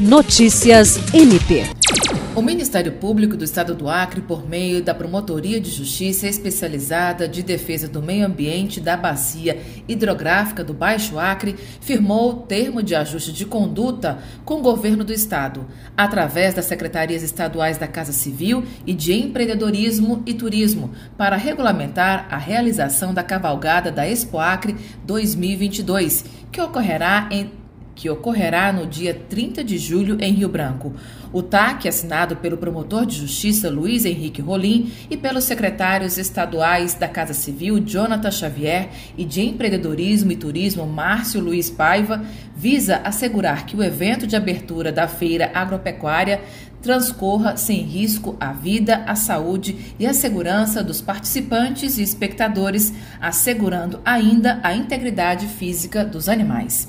Notícias MP. O Ministério Público do Estado do Acre, por meio da Promotoria de Justiça Especializada de Defesa do Meio Ambiente da Bacia Hidrográfica do Baixo Acre, firmou termo de ajuste de conduta com o governo do Estado, através das secretarias estaduais da Casa Civil e de Empreendedorismo e Turismo, para regulamentar a realização da cavalgada da Expo Acre 2022, que ocorrerá em que ocorrerá no dia 30 de julho em Rio Branco. O TAC, assinado pelo promotor de justiça Luiz Henrique Rolim e pelos secretários estaduais da Casa Civil Jonathan Xavier e de Empreendedorismo e Turismo Márcio Luiz Paiva, visa assegurar que o evento de abertura da feira agropecuária transcorra sem risco à vida, à saúde e à segurança dos participantes e espectadores, assegurando ainda a integridade física dos animais.